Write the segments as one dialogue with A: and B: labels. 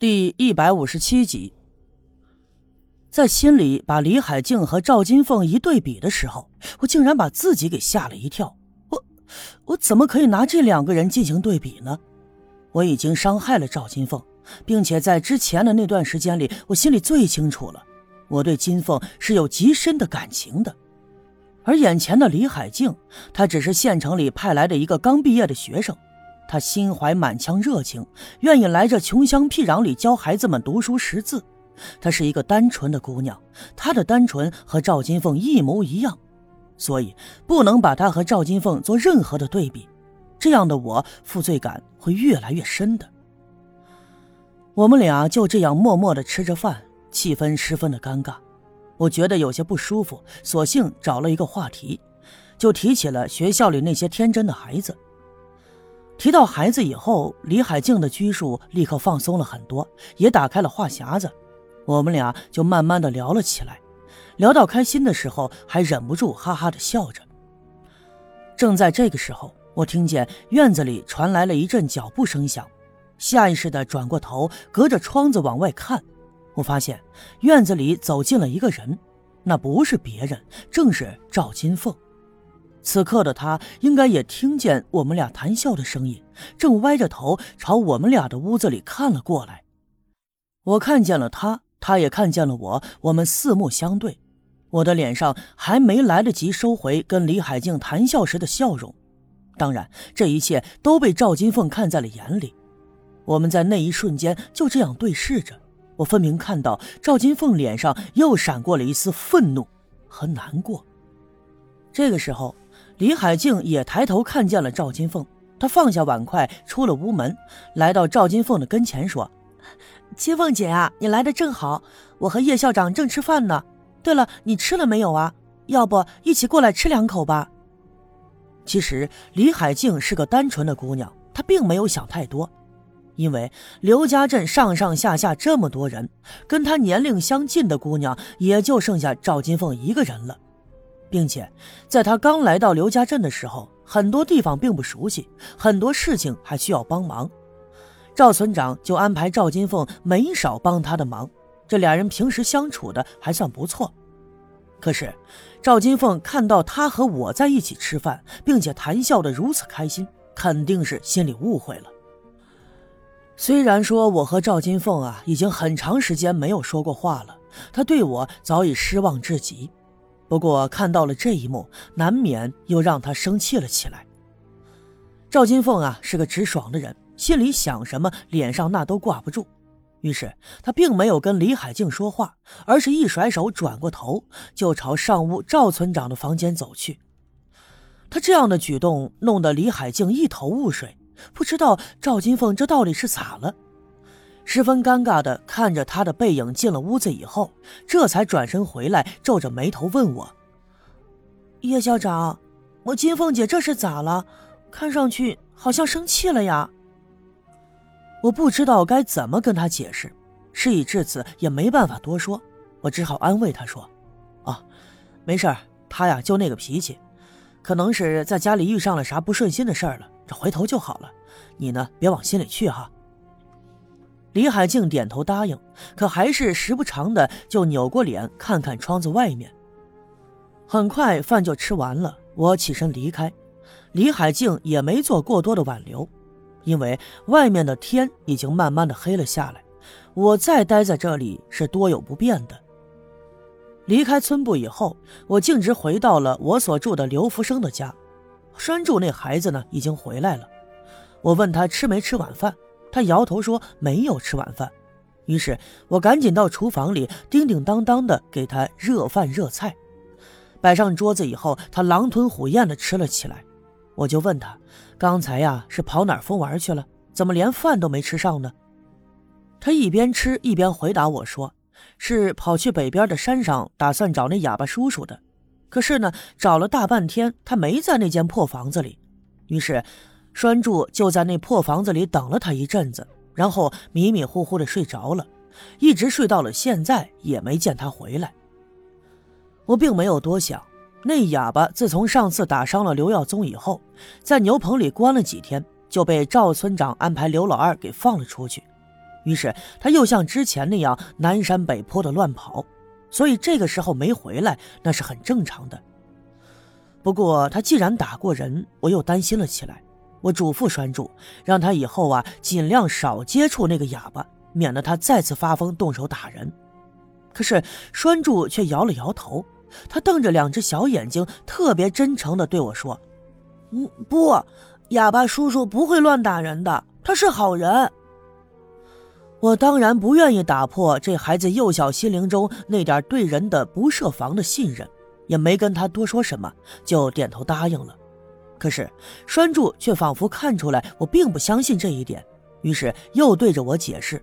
A: 第一百五十七集，在心里把李海静和赵金凤一对比的时候，我竟然把自己给吓了一跳。我，我怎么可以拿这两个人进行对比呢？我已经伤害了赵金凤，并且在之前的那段时间里，我心里最清楚了，我对金凤是有极深的感情的。而眼前的李海静，她只是县城里派来的一个刚毕业的学生。他心怀满腔热情，愿意来这穷乡僻壤里教孩子们读书识字。她是一个单纯的姑娘，她的单纯和赵金凤一模一样，所以不能把她和赵金凤做任何的对比。这样的我，负罪感会越来越深的。我们俩就这样默默地吃着饭，气氛十分的尴尬。我觉得有些不舒服，索性找了一个话题，就提起了学校里那些天真的孩子。提到孩子以后，李海静的拘束立刻放松了很多，也打开了话匣子。我们俩就慢慢的聊了起来，聊到开心的时候，还忍不住哈哈的笑着。正在这个时候，我听见院子里传来了一阵脚步声响，下意识的转过头，隔着窗子往外看，我发现院子里走进了一个人，那不是别人，正是赵金凤。此刻的他应该也听见我们俩谈笑的声音，正歪着头朝我们俩的屋子里看了过来。我看见了他，他也看见了我，我们四目相对。我的脸上还没来得及收回跟李海静谈笑时的笑容，当然，这一切都被赵金凤看在了眼里。我们在那一瞬间就这样对视着，我分明看到赵金凤脸上又闪过了一丝愤怒和难过。这个时候。李海静也抬头看见了赵金凤，她放下碗筷，出了屋门，来到赵金凤的跟前说：“金凤姐啊，你来的正好，我和叶校长正吃饭呢。对了，你吃了没有啊？要不一起过来吃两口吧？”其实李海静是个单纯的姑娘，她并没有想太多，因为刘家镇上上下下这么多人，跟她年龄相近的姑娘也就剩下赵金凤一个人了。并且，在他刚来到刘家镇的时候，很多地方并不熟悉，很多事情还需要帮忙。赵村长就安排赵金凤没少帮他的忙，这俩人平时相处的还算不错。可是，赵金凤看到他和我在一起吃饭，并且谈笑的如此开心，肯定是心里误会了。虽然说我和赵金凤啊已经很长时间没有说过话了，他对我早已失望至极。不过看到了这一幕，难免又让他生气了起来。赵金凤啊是个直爽的人，心里想什么，脸上那都挂不住。于是他并没有跟李海静说话，而是一甩手，转过头就朝上屋赵村长的房间走去。他这样的举动弄得李海静一头雾水，不知道赵金凤这到底是咋了。十分尴尬的看着他的背影进了屋子以后，这才转身回来，皱着眉头问我：“叶校长，我金凤姐这是咋了？看上去好像生气了呀。”我不知道该怎么跟他解释，事已至此也没办法多说，我只好安慰他说：“啊，没事儿，他呀就那个脾气，可能是在家里遇上了啥不顺心的事儿了，这回头就好了。你呢，别往心里去哈。”李海静点头答应，可还是时不常的就扭过脸看看窗子外面。很快饭就吃完了，我起身离开，李海静也没做过多的挽留，因为外面的天已经慢慢的黑了下来，我再待在这里是多有不便的。离开村部以后，我径直回到了我所住的刘福生的家，拴住那孩子呢已经回来了，我问他吃没吃晚饭。他摇头说没有吃晚饭，于是我赶紧到厨房里叮叮当当的给他热饭热菜，摆上桌子以后，他狼吞虎咽的吃了起来。我就问他，刚才呀是跑哪儿疯玩去了？怎么连饭都没吃上呢？他一边吃一边回答我说，是跑去北边的山上，打算找那哑巴叔叔的。可是呢，找了大半天，他没在那间破房子里，于是。栓柱就在那破房子里等了他一阵子，然后迷迷糊糊的睡着了，一直睡到了现在也没见他回来。我并没有多想，那哑巴自从上次打伤了刘耀宗以后，在牛棚里关了几天，就被赵村长安排刘老二给放了出去。于是他又像之前那样南山北坡的乱跑，所以这个时候没回来那是很正常的。不过他既然打过人，我又担心了起来。我嘱咐栓柱，让他以后啊尽量少接触那个哑巴，免得他再次发疯动手打人。可是栓柱却摇了摇头，他瞪着两只小眼睛，特别真诚地对我说：“嗯，不，哑巴叔叔不会乱打人的，他是好人。”我当然不愿意打破这孩子幼小心灵中那点对人的不设防的信任，也没跟他多说什么，就点头答应了。可是栓柱却仿佛看出来我并不相信这一点，于是又对着我解释：“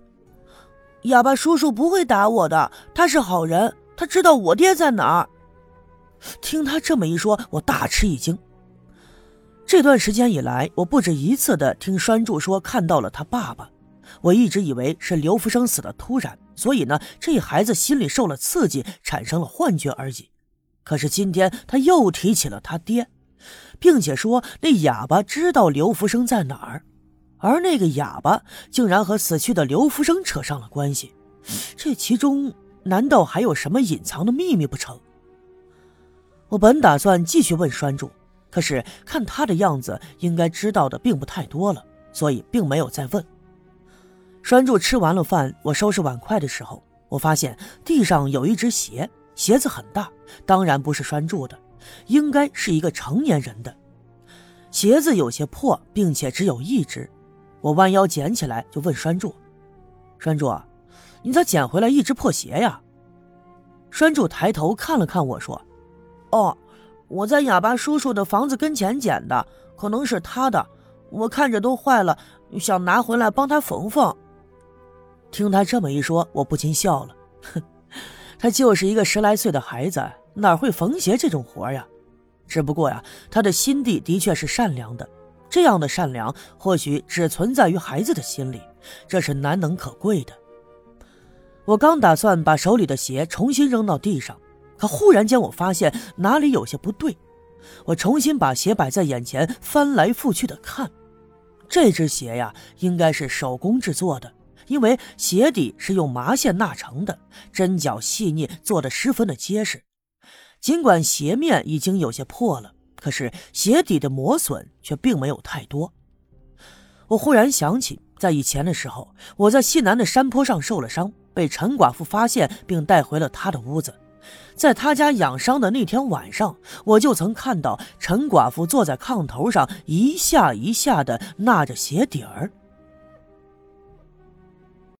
A: 哑巴叔叔不会打我的，他是好人，他知道我爹在哪儿。”听他这么一说，我大吃一惊。这段时间以来，我不止一次的听栓柱说看到了他爸爸。我一直以为是刘福生死的突然，所以呢，这孩子心里受了刺激，产生了幻觉而已。可是今天他又提起了他爹，并且说那哑巴知道刘福生在哪儿，而那个哑巴竟然和死去的刘福生扯上了关系。这其中难道还有什么隐藏的秘密不成？我本打算继续问栓柱，可是看他的样子，应该知道的并不太多了，所以并没有再问。栓柱吃完了饭，我收拾碗筷的时候，我发现地上有一只鞋，鞋子很大，当然不是栓柱的，应该是一个成年人的。鞋子有些破，并且只有一只。我弯腰捡起来，就问栓柱：“栓柱，你咋捡回来一只破鞋呀？”栓柱抬头看了看我说：“哦，我在哑巴叔叔的房子跟前捡的，可能是他的。我看着都坏了，想拿回来帮他缝缝。”听他这么一说，我不禁笑了。哼，他就是一个十来岁的孩子，哪会缝鞋这种活呀？只不过呀，他的心地的确是善良的。这样的善良，或许只存在于孩子的心里，这是难能可贵的。我刚打算把手里的鞋重新扔到地上，可忽然间我发现哪里有些不对。我重新把鞋摆在眼前，翻来覆去的看，这只鞋呀，应该是手工制作的。因为鞋底是用麻线纳成的，针脚细腻，做的十分的结实。尽管鞋面已经有些破了，可是鞋底的磨损却并没有太多。我忽然想起，在以前的时候，我在西南的山坡上受了伤，被陈寡妇发现并带回了她的屋子。在他家养伤的那天晚上，我就曾看到陈寡妇坐在炕头上，一下一下地纳着鞋底儿。